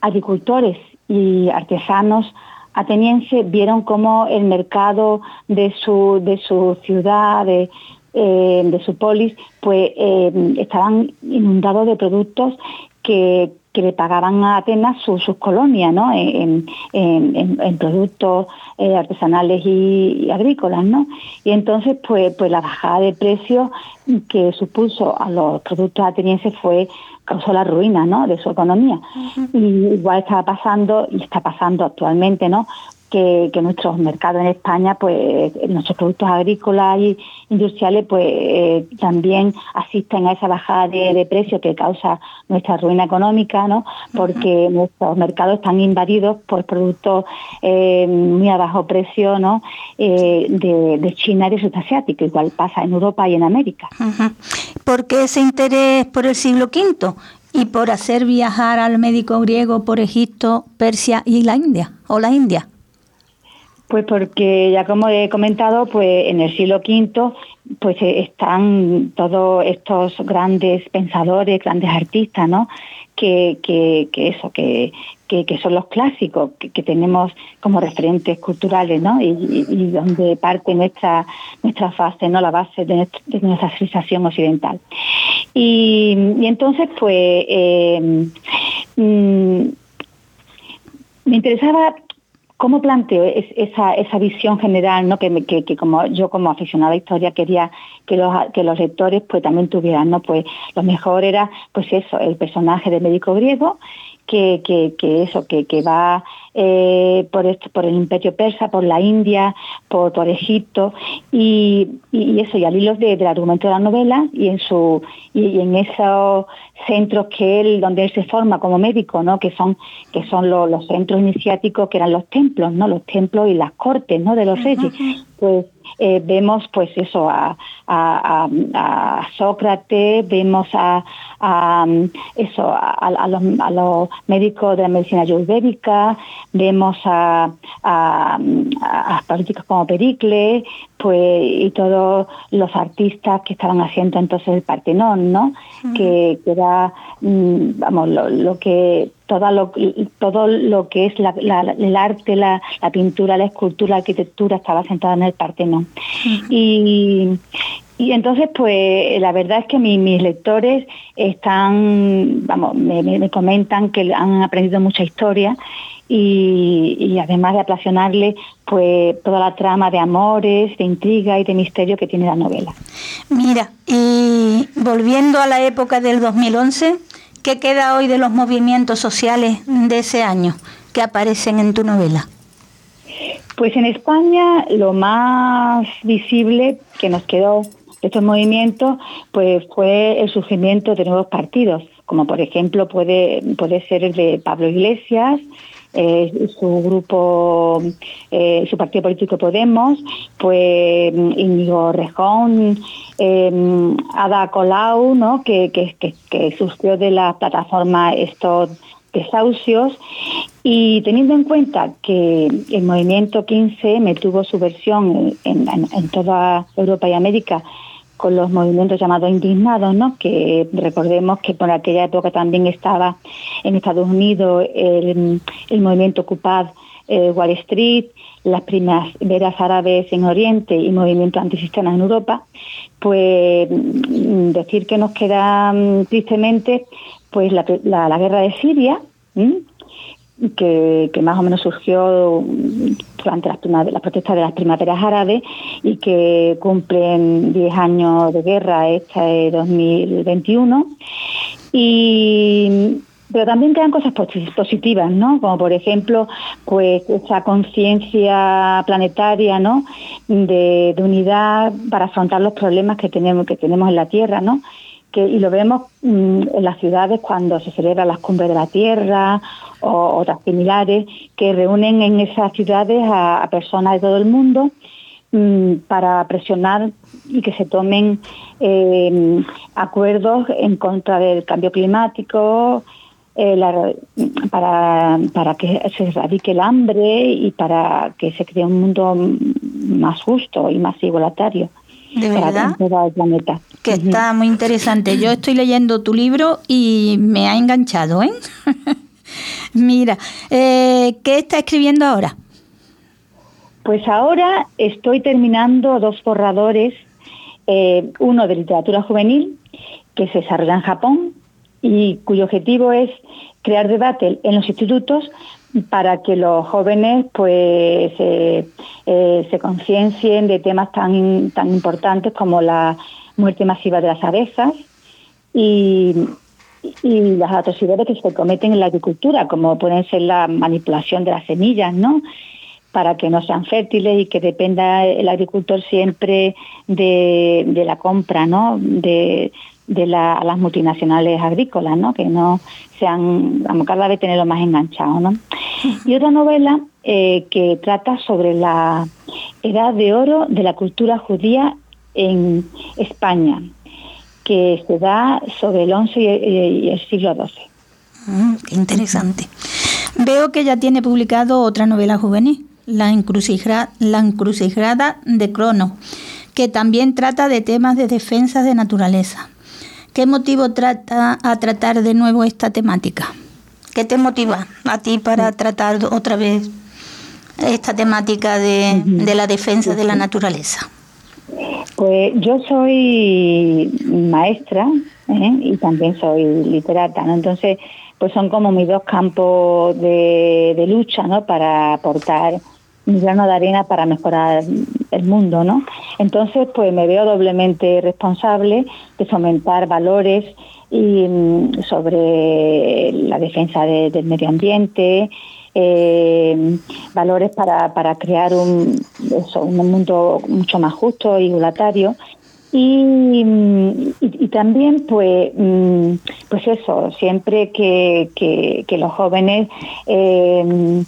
agricultores y artesanos atenienses vieron cómo el mercado de su, de su ciudad, de, de su polis, pues estaban inundados de productos que, que le pagaban a Atenas sus colonias, ¿no? En, productos eh, artesanales y, agrícolas, ¿no? Y entonces, pues, pues la bajada de precios que supuso a los productos atenienses fue causó la ruina ¿no? de su economía. Y igual estaba pasando, y está pasando actualmente, ¿no? Que, nuestros mercados en España, pues nuestros productos agrícolas y industriales, pues eh, también asisten a esa bajada de, precio que causa nuestra ruina económica, ¿no? Porque nuestros mercados están invadidos por productos eh, muy a bajo precio, ¿no? Eh, de, China y de Sudeste Asiático, igual pasa en Europa y en América. ¿Por qué ese interés por el siglo V? y por hacer viajar al médico griego por Egipto, Persia y la India, o la India. Pues porque ya como he comentado, pues en el siglo V pues eh, están todos estos grandes pensadores, grandes artistas, ¿no? Que, que, que eso, que, que, son los clásicos que, tenemos como referentes culturales, ¿no? Y, donde parte nuestra nuestra fase, ¿no? La base de, nuestra, civilización occidental. Y, entonces, pues eh, mm, me interesaba ¿Cómo planteo esa, esa visión general ¿no? que, que, como yo como aficionada a la historia quería que los, que los lectores pues también tuvieran? ¿no? Pues lo mejor era pues eso, el personaje del médico griego que, que, eso, que, que va eh, por, esto, por el imperio persa, por la India, por, por Egipto, y, y, eso, y al hilo del argumento de la novela y en su y, en esos centros que él, donde él se forma como médico, ¿no? que son, que son los, centros iniciáticos, que eran los templos, ¿no? los templos y las cortes ¿no? de los reyes. Pues eh, vemos pues eso a, Sócrates, vemos a, eso a, los, médicos de la medicina ayurvédica, vemos a, políticos como Pericles, pues y todos los artistas que estaban haciendo entonces el Partenón, ¿no? que, era mm, vamos lo, que todo lo, todo lo que es el arte, la, pintura, la escultura, la arquitectura estaba sentada en el Partenón. y, y entonces, pues la verdad es que mis lectores están, vamos, me, comentan que han aprendido mucha historia y, además de apasionarle, pues toda la trama de amores, de intriga y de misterio que tiene la novela. Mira, y volviendo a la época del 2011, ¿qué queda hoy de los movimientos sociales de ese año que aparecen en tu novela? Pues en España lo más visible que nos quedó de estos movimientos pues fue el surgimiento de nuevos partidos, como por ejemplo puede, puede ser el de Pablo Iglesias, eh, su grupo, eh, su partido político Podemos, pues Íñigo Rejón, eh, Ada Colau, ¿no? que, que, que, surgió de la plataforma estos desahucios y teniendo en cuenta que el movimiento 15 me tuvo su versión en toda Europa y América con los movimientos llamados indignados, ¿no? que recordemos que por aquella época también estaba en Estados Unidos el, movimiento Ocupad eh, Wall Street, las primeras árabes en Oriente y movimientos antisistema en Europa, pues mm, decir que nos queda mm, tristemente pues la, guerra de Siria, que, más o menos surgió durante las, protestas de las primaveras árabes y que cumplen 10 años de guerra esta de 2021. Y, pero también quedan cosas positivas, ¿no? Como por ejemplo, pues esa conciencia planetaria, ¿no? De, de, unidad para afrontar los problemas que tenemos que tenemos en la Tierra, ¿no? Y lo vemos mm, en las ciudades cuando se celebran las cumbres de la Tierra o otras similares que reúnen en esas ciudades a, personas de todo el mundo mm, para presionar y que se tomen eh, acuerdos en contra del cambio climático, eh, para, para que se erradique el hambre y para que se cree un mundo más justo y más igualitario. De verdad. Planeta. Que está muy interesante. Yo estoy leyendo tu libro y me ha enganchado, ¿eh? Mira, eh, ¿qué está escribiendo ahora? Pues ahora estoy terminando dos borradores, eh, uno de literatura juvenil, que se desarrolla en Japón y cuyo objetivo es crear debate en los institutos para que los jóvenes pues eh, se conciencien de temas tan, tan importantes como la muerte masiva de las abejas y, y las atrocidades que se cometen en la agricultura, como pueden ser la manipulación de las semillas, ¿no? Para que no sean fértiles y que dependa el agricultor siempre de, la compra, ¿no? De, la, las multinacionales agrícolas, ¿no? Que no sean, vamos, cada vez tenerlo más enganchado, ¿no? Y otra novela eh, que trata sobre la edad de oro de la cultura judía en España, que se da sobre el XI y el siglo XII. Mm, interesante. Veo que ya tiene publicado otra novela juvenil, La encrucijada, la encrucijada de Crono, que también trata de temas de defensa de naturaleza. ¿Qué motivo trata a tratar de nuevo esta temática? ¿Qué te motiva a ti para tratar otra vez esta temática de, de la defensa de la naturaleza? Pues yo soy maestra ¿eh? y también soy literata, ¿no? Entonces, pues son como mis dos campos de, lucha, ¿no? Para aportar mi grano de arena para mejorar el mundo, ¿no? Entonces, pues me veo doblemente responsable de fomentar valores y mm, sobre la defensa del medio ambiente, eh, valores para, para crear un, un mundo mucho más justo y igualitario. Y, y, también pues mm, pues eso siempre que, que, los jóvenes eh,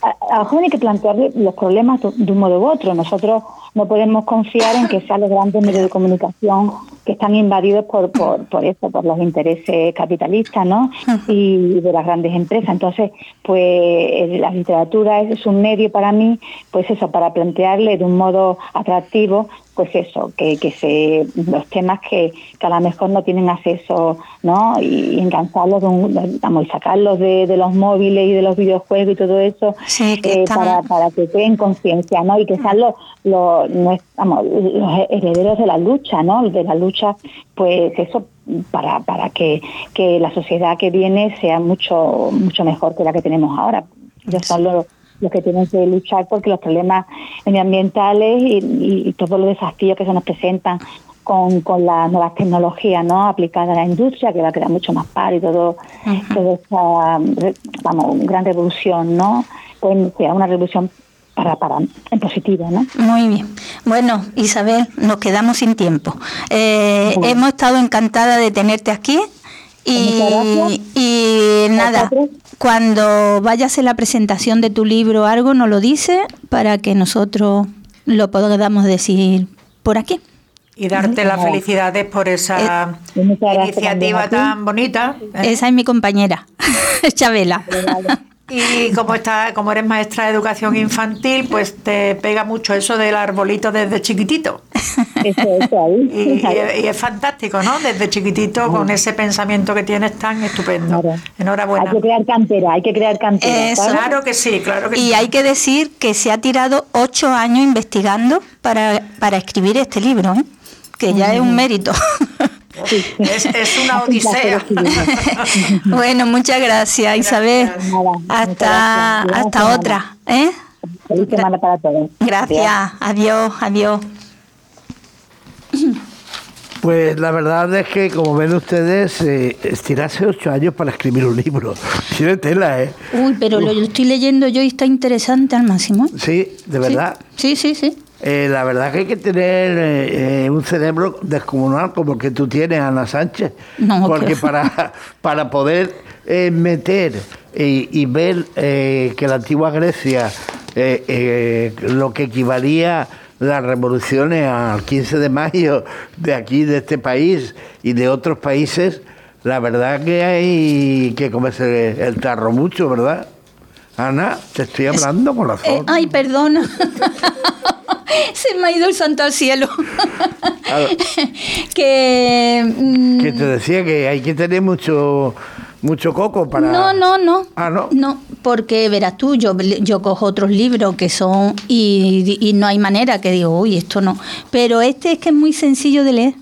a, los jóvenes hay que plantearle los problemas de un modo u otro nosotros no podemos confiar en que sean los grandes medios de comunicación que están invadidos por, por, por eso, por los intereses capitalistas, ¿no? Y de las grandes empresas. Entonces, pues la literatura es un medio para mí, pues eso, para plantearle de un modo atractivo pues eso, que, que se, los temas que, que, a lo mejor no tienen acceso, ¿no? Y, engancharlos, vamos, y sacarlos de, de, los móviles y de los videojuegos y todo eso, eh, para, para que creen conciencia, ¿no? Y que sean los, los, vamos, los herederos de la lucha, ¿no? De la lucha, pues eso, para, para que, que la sociedad que viene sea mucho, mucho mejor que la que tenemos ahora. Ellos son los los que tienen que luchar porque los problemas medioambientales y, todos los desafíos que se nos presentan con, con las nuevas tecnologías no aplicadas a la industria que va a crear mucho más paro y todo, toda esta vamos gran revolución no pues sea una revolución para, para en positivo, ¿no? Muy bien. Bueno, Isabel, nos quedamos sin tiempo. Eh, hemos estado encantada de tenerte aquí y, y nada, cuando vayas en la presentación de tu libro o algo, nos lo dices para que nosotros lo podamos decir por aquí. Y darte las felicidades por esa iniciativa tan bonita. ¿eh? Esa es mi compañera, Chabela. Y como está, como eres maestra de educación infantil, pues te pega mucho eso del arbolito desde chiquitito. y, es fantástico, ¿no? Desde chiquitito con ese pensamiento que tienes tan estupendo. Enhorabuena. Hay que crear cantera, hay que crear cantera. Claro que sí, claro que y sí. hay que decir que se ha tirado ocho años investigando para, para escribir este libro, ¿eh? que ya es un mérito. Es, una odisea. bueno, muchas gracias, Isabel. hasta hasta otra. ¿eh? Feliz semana para todos. Gracias. Adiós, adiós. Pues la verdad es que, como ven ustedes, eh, estirarse ocho años para escribir un libro. Tiene tela, ¿eh? Uy, pero lo estoy leyendo yo y está interesante al máximo. Sí, de verdad. Sí, sí, sí. Eh, la verdad que hay que tener eh, un cerebro descomunal como el que tú tienes, Ana Sánchez. No, Porque para, para poder eh, meter y, ver eh, que la antigua Grecia, eh, eh, lo que equivalía las revoluciones al 15 de mayo de aquí, de este país y de otros países, la verdad que hay que comerse el tarro mucho, ¿verdad? Ana, te estoy hablando con razón. Eh, ay, perdona. Se me ha ido el santo al cielo. que. mm, Que te decía que hay que tener mucho mucho coco para. No, no, no. Ah, no. No, porque verás tú, yo, yo cojo otros libros que son. Y, y no hay manera que digo, uy, esto no. Pero este es que es muy sencillo de leer.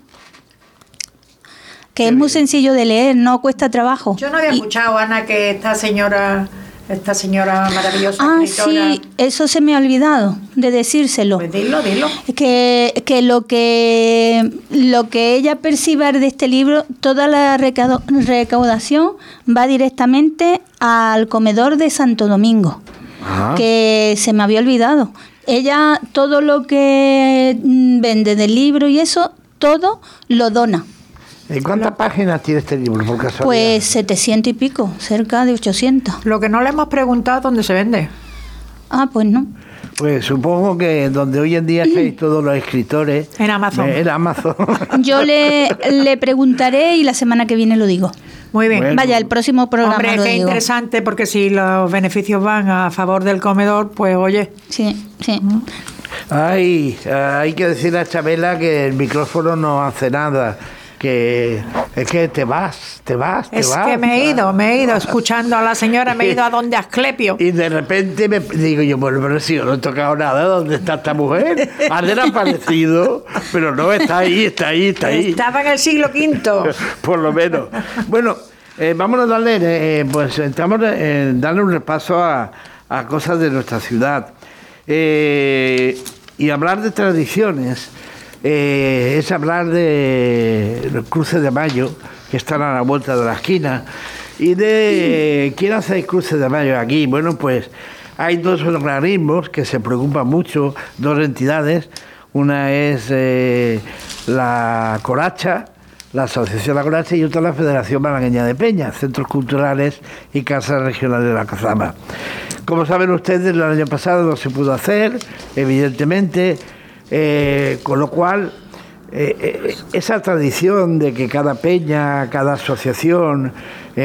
Que es muy sencillo de leer, no cuesta trabajo. Yo no había Y- escuchado, Ana, que esta señora, esta señora maravillosa Ah, escritora. sí, eso se me ha olvidado de decírselo. Pues dilo, dilo. que, que lo que lo que ella perciba de este libro, toda la recaudación va directamente al comedor de Santo Domingo, Ah. que se me había olvidado. Ella todo lo que mm, vende del libro y eso, todo lo dona. ¿Y cuántas páginas tiene este libro, por casualidad? Pues 700 y pico, cerca de 800. Lo que no le hemos preguntado es dónde se vende. Ah, pues no. Pues supongo que donde hoy en día estáis todos los escritores. En Amazon. eh, En Amazon. Yo le, le preguntaré y la semana que viene lo digo. Muy bien. Bueno. Vaya, el próximo programa Hombre, lo qué digo. interesante, porque si los beneficios van a favor del comedor, pues oye, Sí, sí. Ay, hay que decirle a Chabela que el micrófono no hace nada. Que es que te vas, te vas, te es vas. que me he ido, me he ido escuchando a la señora, me he ido a donde Asclepio. Y de repente me digo yo, bueno, pero si yo no he tocado nada, ¿dónde está esta mujer? Ha desaparecido, pero no, está ahí, está ahí, está ahí. Estaba en el siglo V. Por lo menos. Bueno, eh, vámonos a darle, eh, pues estamos eh, darle un repaso a, a cosas de nuestra ciudad. Eh, y hablar de tradiciones eh, es hablar de los cruces de mayo, que están a la vuelta de la esquina. Y de quién hace el cruce de mayo aquí. Bueno, pues hay dos organismos que se preocupan mucho, dos entidades. Una es eh, la Coracha, la Asociación La Coracha, y otra la Federación Malagueña de Peñas, Centros Culturales y Casas Regionales de la Cazama. Como saben ustedes, el año pasado no se pudo hacer, evidentemente, eh, con lo cual eh, eh, esa tradición de que cada peña, cada asociación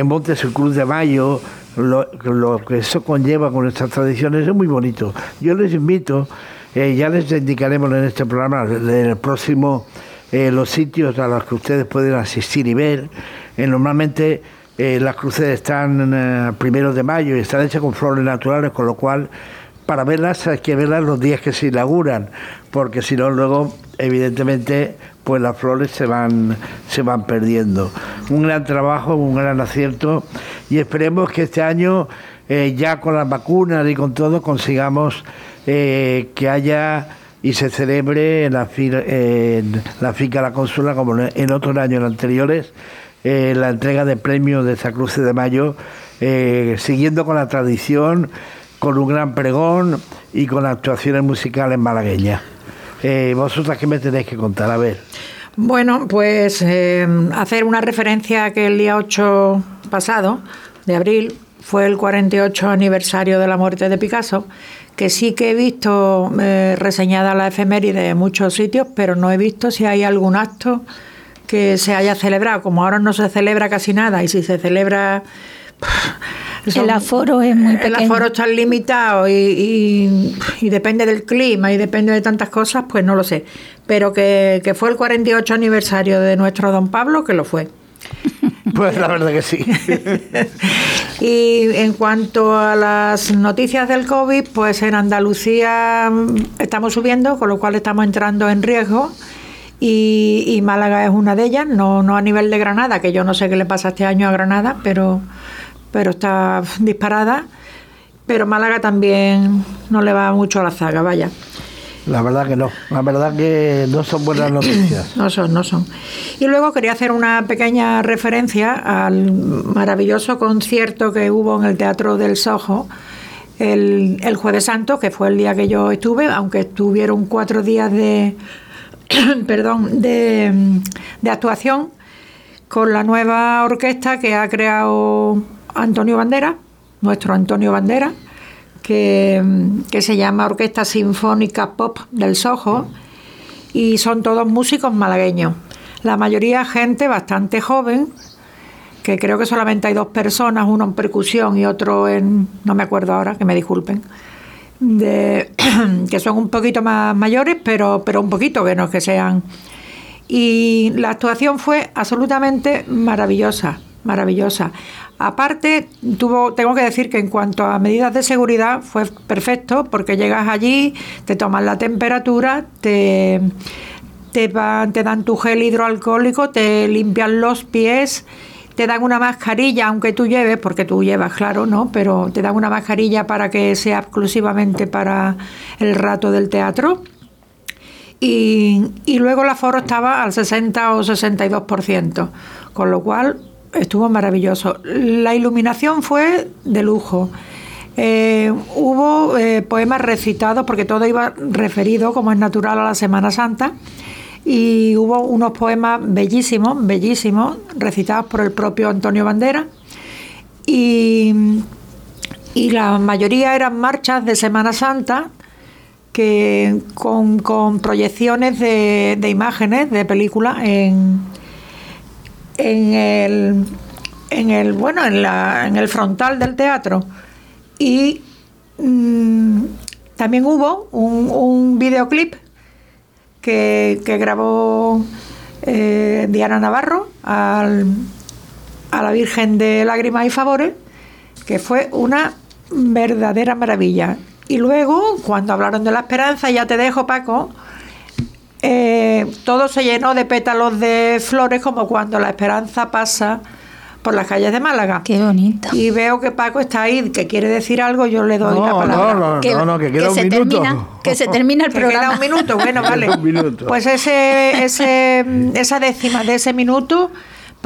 monte su Cruz de Mayo, lo, que eso conlleva con nuestras tradiciones es muy bonito. Yo les invito, ya les indicaremos en este programa, en el próximo, los sitios a los que ustedes pueden asistir y ver. Normalmente las cruces están primeros de mayo y están hechas con flores naturales, con lo cual para verlas hay que verlas los días que se inauguran, porque si no luego evidentemente pues las flores se van se van perdiendo. Un gran trabajo, un gran acierto y esperemos que este año eh, ya con las vacunas y con todo consigamos eh, que haya y se celebre en la, fi- en la finca La Consola como en otros años anteriores eh, la entrega de premios de esa Cruz de Mayo, eh, siguiendo con la tradición con un gran pregón y con actuaciones musicales malagueñas. Eh, ¿Vosotras qué me tenéis que contar? A ver. Bueno, pues eh, hacer una referencia a que el día 8 pasado de abril fue el 48 aniversario de la muerte de Picasso, que sí que he visto eh, reseñada la efeméride en muchos sitios, pero no he visto si hay algún acto que se haya celebrado. Como ahora no se celebra casi nada y si se celebra... el aforo es muy pequeño. El aforo está limitado y, y, y, depende del clima y depende de tantas cosas, pues no lo sé. Pero que, que fue el 48 aniversario de nuestro don Pablo, que lo fue. Pues la verdad que sí. y en cuanto a las noticias del COVID, pues en Andalucía estamos subiendo, con lo cual estamos entrando en riesgo. Y, y, Málaga es una de ellas, no, no a nivel de Granada, que yo no sé qué le pasa este año a Granada, pero, pero está disparada. Pero Málaga también no le va mucho a la zaga, vaya. La verdad que no, la verdad que no son buenas noticias. No son, no son. Y luego quería hacer una pequeña referencia al maravilloso concierto que hubo en el Teatro del Sojo el, el Jueves Santo, que fue el día que yo estuve, aunque estuvieron cuatro días de, perdón, de, de actuación con la nueva orquesta que ha creado Antonio Bandera, nuestro Antonio Bandera que, que, se llama Orquesta Sinfónica Pop del Sojo y son todos músicos malagueños. La mayoría gente bastante joven, que creo que solamente hay dos personas, uno en percusión y otro en, no me acuerdo ahora, que me disculpen, de, que son un poquito más mayores, pero, pero un poquito, que no que sean. Y la actuación fue absolutamente maravillosa, maravillosa. Aparte, tuvo, tengo que decir que en cuanto a medidas de seguridad fue perfecto porque llegas allí, te toman la temperatura, te, te, dan tu gel hidroalcohólico, te limpian los pies, te dan una mascarilla, aunque tú lleves, porque tú llevas, claro, ¿no? Pero te dan una mascarilla para que sea exclusivamente para el rato del teatro. Y, y luego el aforo estaba al 60 o 62%, con lo cual estuvo maravilloso. La iluminación fue de lujo. Eh, hubo eh, poemas recitados, porque todo iba referido, como es natural, a la Semana Santa, y hubo unos poemas bellísimos, bellísimos, recitados por el propio Antonio Bandera, y, y la mayoría eran marchas de Semana Santa, que con, con proyecciones de, de imágenes, de películas en, en el, en el bueno en, la, en el frontal del teatro. Y mmm, también hubo un, un videoclip que, que grabó eh, Diana Navarro al, a la Virgen de Lágrimas y Favores que fue una verdadera maravilla. Y luego cuando hablaron de la esperanza ya te dejo Paco eh, todo se llenó de pétalos de flores como cuando la esperanza pasa por las calles de Málaga. Qué bonito. Y veo que Paco está ahí, que quiere decir algo, yo le doy no, la palabra. No, no, que, no, no, que queda que un se minuto. Termina, que se termina el Que programa. queda un minuto, bueno, vale. un minuto. Pues ese, ese, esa décima de ese minuto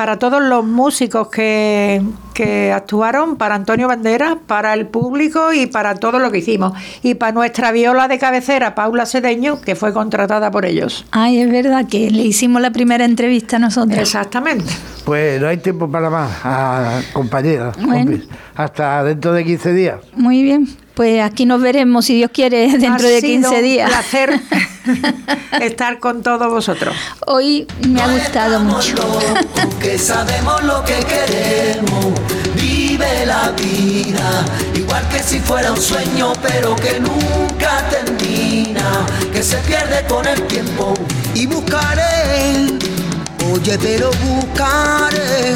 para todos los músicos que, que actuaron, para Antonio Banderas, para el público y para todo lo que hicimos. Y para nuestra viola de cabecera, Paula Sedeño, que fue contratada por ellos. Ay, es verdad que le hicimos la primera entrevista a nosotros. Exactamente. Pues no hay tiempo para más, compañeras. Bueno. Hasta dentro de 15 días. Muy bien. Pues aquí nos veremos, si Dios quiere, dentro Ha de sido 15 un días. placer estar con todos vosotros. Hoy me ha gustado mucho. locos, que sabemos lo que queremos. Vive la vida, igual que si fuera un sueño, pero que nunca termina, que se pierde con el tiempo. y buscaré, oye, pero buscaré.